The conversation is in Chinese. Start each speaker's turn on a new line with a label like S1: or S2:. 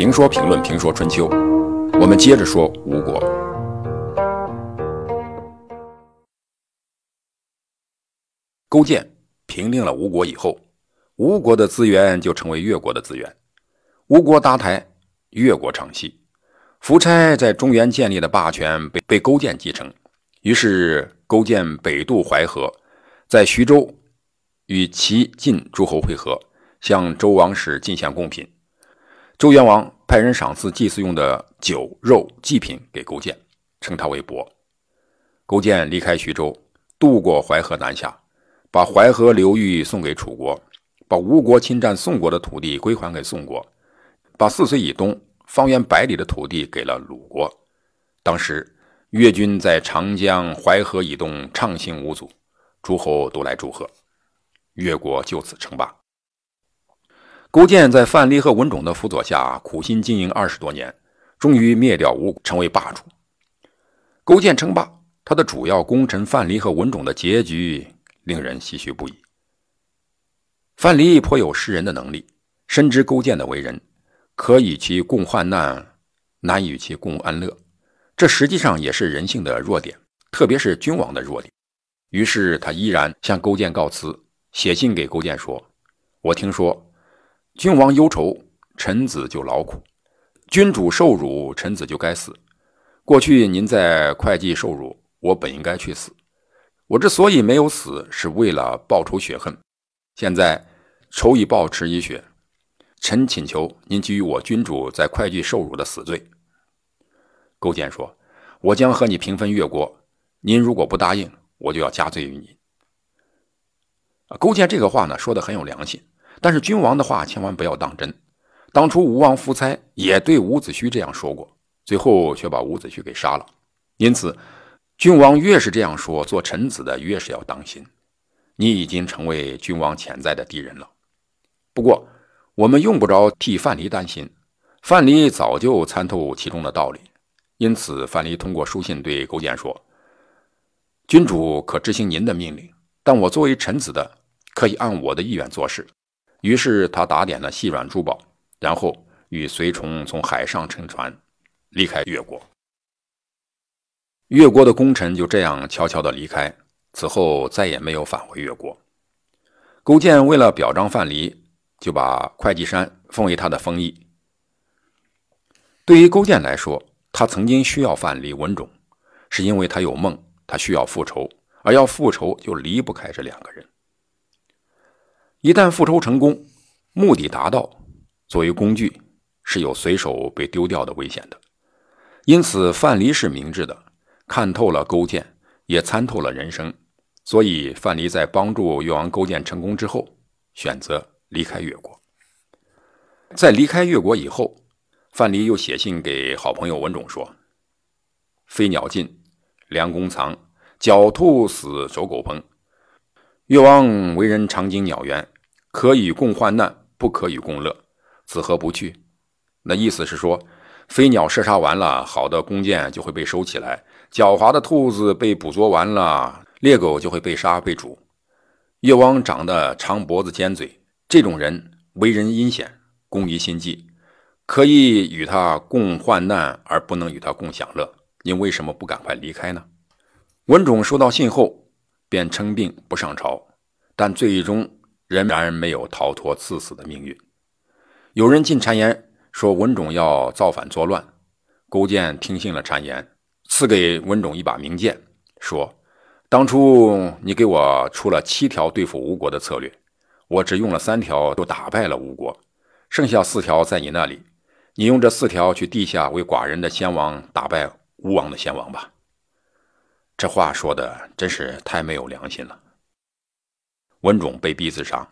S1: 评说评论评说春秋，我们接着说吴国。勾践平定了吴国以后，吴国的资源就成为越国的资源。吴国搭台，越国唱戏。夫差在中原建立的霸权被被勾践继承，于是勾践北渡淮河，在徐州与齐晋诸侯会合，向周王室进献贡品。周元王派人赏赐祭祀用的酒肉祭品给勾践，称他为伯。勾践离开徐州，渡过淮河南下，把淮河流域送给楚国，把吴国侵占宋国的土地归还给宋国，把泗水以东。方圆百里的土地给了鲁国。当时越军在长江淮河以东畅行无阻，诸侯都来祝贺，越国就此称霸。勾践在范蠡和文种的辅佐下，苦心经营二十多年，终于灭掉吴，成为霸主。勾践称霸，他的主要功臣范蠡和文种的结局令人唏嘘不已。范蠡颇有识人的能力，深知勾践的为人。可与其共患难，难与其共安乐，这实际上也是人性的弱点，特别是君王的弱点。于是他依然向勾践告辞，写信给勾践说：“我听说，君王忧愁，臣子就劳苦；君主受辱，臣子就该死。过去您在会稽受辱，我本应该去死。我之所以没有死，是为了报仇雪恨。现在仇已报，耻已雪。”臣请求您给予我君主在会稽受辱的死罪。勾践说：“我将和你平分越国，您如果不答应，我就要加罪于你。”勾践这个话呢，说的很有良心，但是君王的话千万不要当真。当初吴王夫差也对伍子胥这样说过，最后却把伍子胥给杀了。因此，君王越是这样说，做臣子的越是要当心，你已经成为君王潜在的敌人了。不过，我们用不着替范蠡担心，范蠡早就参透其中的道理，因此范蠡通过书信对勾践说：“君主可执行您的命令，但我作为臣子的，可以按我的意愿做事。”于是他打点了细软珠宝，然后与随从从海上乘船离开越国。越国的功臣就这样悄悄地离开，此后再也没有返回越国。勾践为了表彰范蠡。就把会稽山封为他的封邑。对于勾践来说，他曾经需要范蠡、文种，是因为他有梦，他需要复仇，而要复仇就离不开这两个人。一旦复仇成功，目的达到，作为工具是有随手被丢掉的危险的。因此，范蠡是明智的，看透了勾践，也参透了人生，所以范蠡在帮助越王勾践成功之后，选择。离开越国，在离开越国以后，范蠡又写信给好朋友文种说：“飞鸟尽，良弓藏；狡兔死，走狗烹。越王为人常经鸟园，可与共患难，不可与共乐。子何不去？”那意思是说，飞鸟射杀完了，好的弓箭就会被收起来；狡猾的兔子被捕捉完了，猎狗就会被杀被煮。越王长得长脖子尖嘴。这种人为人阴险，工于心计，可以与他共患难，而不能与他共享乐。您为什么不赶快离开呢？文种收到信后，便称病不上朝，但最终仍然没有逃脱赐死的命运。有人进谗言说文种要造反作乱，勾践听信了谗言，赐给文种一把名剑，说：“当初你给我出了七条对付吴国的策略。”我只用了三条，就打败了吴国，剩下四条在你那里，你用这四条去地下为寡人的先王打败吴王的先王吧。这话说的真是太没有良心了。文种被逼自杀，